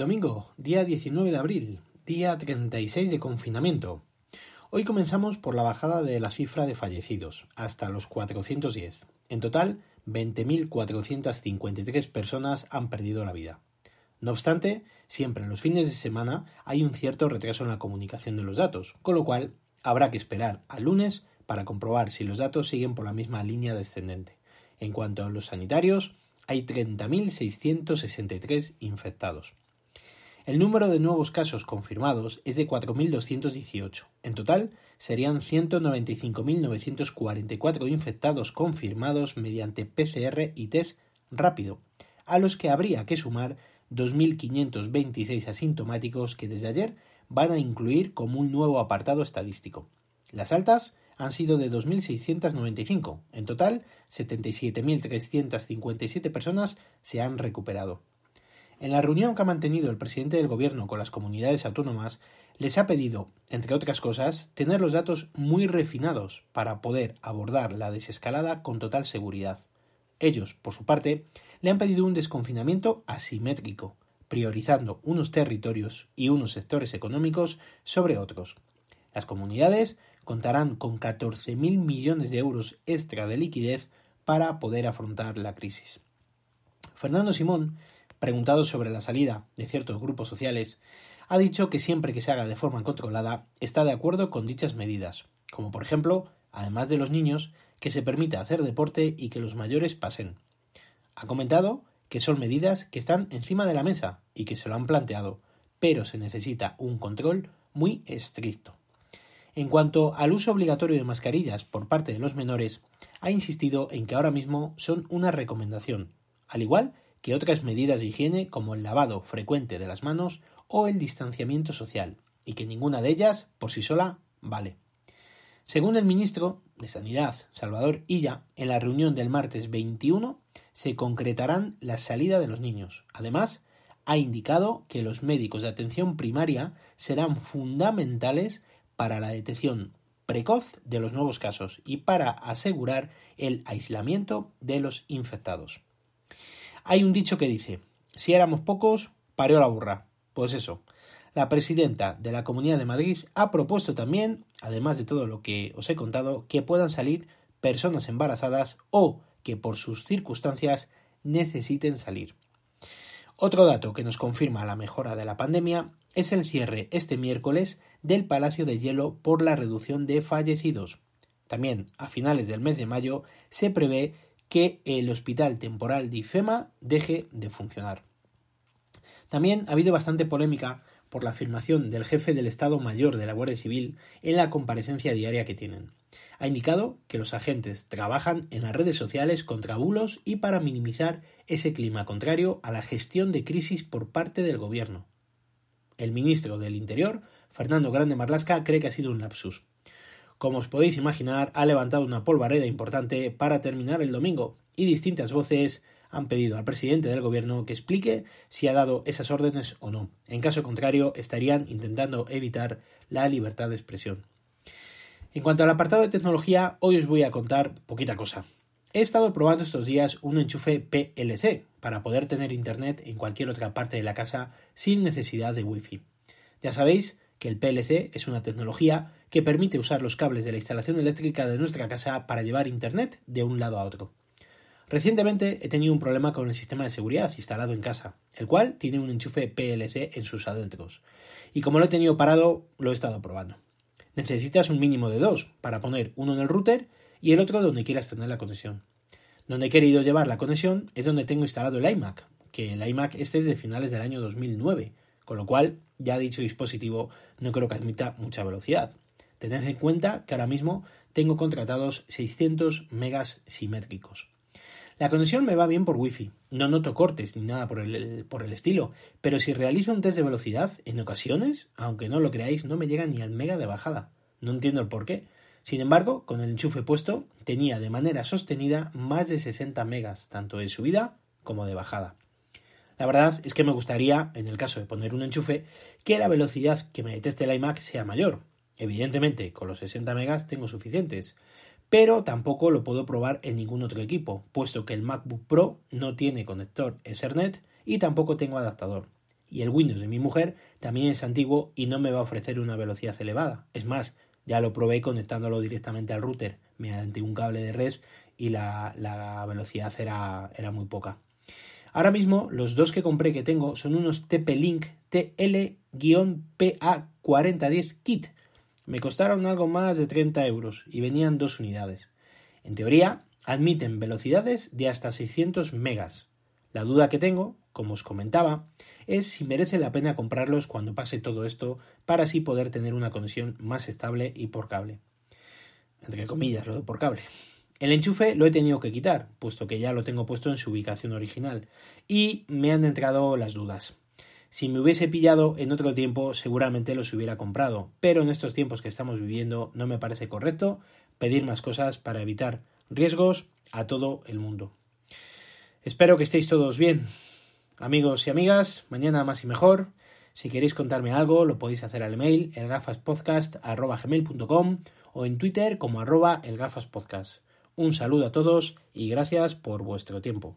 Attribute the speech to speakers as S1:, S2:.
S1: Domingo, día 19 de abril, día 36 de confinamiento. Hoy comenzamos por la bajada de la cifra de fallecidos, hasta los 410. En total, 20.453 personas han perdido la vida. No obstante, siempre en los fines de semana hay un cierto retraso en la comunicación de los datos, con lo cual habrá que esperar al lunes para comprobar si los datos siguen por la misma línea descendente. En cuanto a los sanitarios, hay 30.663 infectados. El número de nuevos casos confirmados es de 4.218. En total, serían 195.944 infectados confirmados mediante PCR y test rápido, a los que habría que sumar 2.526 asintomáticos que desde ayer van a incluir como un nuevo apartado estadístico. Las altas han sido de 2.695. En total, 77.357 personas se han recuperado. En la reunión que ha mantenido el presidente del Gobierno con las comunidades autónomas, les ha pedido, entre otras cosas, tener los datos muy refinados para poder abordar la desescalada con total seguridad. Ellos, por su parte, le han pedido un desconfinamiento asimétrico, priorizando unos territorios y unos sectores económicos sobre otros. Las comunidades contarán con 14.000 millones de euros extra de liquidez para poder afrontar la crisis. Fernando Simón, preguntado sobre la salida de ciertos grupos sociales, ha dicho que siempre que se haga de forma controlada está de acuerdo con dichas medidas, como por ejemplo, además de los niños, que se permita hacer deporte y que los mayores pasen. Ha comentado que son medidas que están encima de la mesa y que se lo han planteado, pero se necesita un control muy estricto. En cuanto al uso obligatorio de mascarillas por parte de los menores, ha insistido en que ahora mismo son una recomendación, al igual que otras medidas de higiene como el lavado frecuente de las manos o el distanciamiento social, y que ninguna de ellas, por sí sola, vale. Según el ministro de Sanidad, Salvador Illa, en la reunión del martes 21 se concretarán la salida de los niños. Además, ha indicado que los médicos de atención primaria serán fundamentales para la detección precoz de los nuevos casos y para asegurar el aislamiento de los infectados. Hay un dicho que dice, si éramos pocos, parió la burra. Pues eso, la presidenta de la Comunidad de Madrid ha propuesto también, además de todo lo que os he contado, que puedan salir personas embarazadas o que por sus circunstancias necesiten salir. Otro dato que nos confirma la mejora de la pandemia es el cierre este miércoles del Palacio de Hielo por la reducción de fallecidos. También a finales del mes de mayo se prevé que el Hospital Temporal de IFEMA deje de funcionar. También ha habido bastante polémica por la afirmación del jefe del Estado Mayor de la Guardia Civil en la comparecencia diaria que tienen. Ha indicado que los agentes trabajan en las redes sociales contra bulos y para minimizar ese clima contrario a la gestión de crisis por parte del gobierno. El ministro del Interior Fernando Grande Marlasca cree que ha sido un lapsus. Como os podéis imaginar, ha levantado una polvareda importante para terminar el domingo, y distintas voces han pedido al presidente del gobierno que explique si ha dado esas órdenes o no. En caso contrario, estarían intentando evitar la libertad de expresión. En cuanto al apartado de tecnología, hoy os voy a contar poquita cosa. He estado probando estos días un enchufe PLC para poder tener internet en cualquier otra parte de la casa sin necesidad de wifi. Ya sabéis que el PLC es una tecnología que permite usar los cables de la instalación eléctrica de nuestra casa para llevar Internet de un lado a otro. Recientemente he tenido un problema con el sistema de seguridad instalado en casa, el cual tiene un enchufe PLC en sus adentros. Y como lo he tenido parado, lo he estado probando. Necesitas un mínimo de dos para poner uno en el router y el otro donde quieras tener la conexión. Donde he querido llevar la conexión es donde tengo instalado el iMac, que el iMac este es de finales del año 2009, con lo cual ya dicho dispositivo no creo que admita mucha velocidad. Tened en cuenta que ahora mismo tengo contratados 600 megas simétricos. La conexión me va bien por Wi-Fi, no noto cortes ni nada por el, por el estilo, pero si realizo un test de velocidad, en ocasiones, aunque no lo creáis, no me llega ni al mega de bajada. No entiendo el por qué. Sin embargo, con el enchufe puesto, tenía de manera sostenida más de 60 megas, tanto de subida como de bajada. La verdad es que me gustaría, en el caso de poner un enchufe, que la velocidad que me detecte el iMac sea mayor. Evidentemente, con los 60 megas tengo suficientes, pero tampoco lo puedo probar en ningún otro equipo, puesto que el MacBook Pro no tiene conector Ethernet y tampoco tengo adaptador. Y el Windows de mi mujer también es antiguo y no me va a ofrecer una velocidad elevada. Es más, ya lo probé conectándolo directamente al router mediante un cable de red y la, velocidad era, era muy poca. Ahora mismo los dos que compré que tengo son unos TP-Link TL-PA4010 Kit. Me costaron algo más de 30 euros y venían dos unidades. En teoría, admiten velocidades de hasta 600 megas. La duda que tengo, como os comentaba, es si merece la pena comprarlos cuando pase todo esto para así poder tener una conexión más estable y por cable. Entre comillas, lo de por cable. El enchufe lo he tenido que quitar, puesto que ya lo tengo puesto en su ubicación original, y me han entrado las dudas. Si me hubiese pillado en otro tiempo, seguramente los hubiera comprado, pero en estos tiempos que estamos viviendo no me parece correcto pedir más cosas para evitar riesgos a todo el mundo. Espero que estéis todos bien. Amigos y amigas, mañana más y mejor. Si queréis contarme algo, lo podéis hacer al email elgafaspodcast.com o en Twitter como arroba elgafaspodcast. Un saludo a todos y gracias por vuestro tiempo.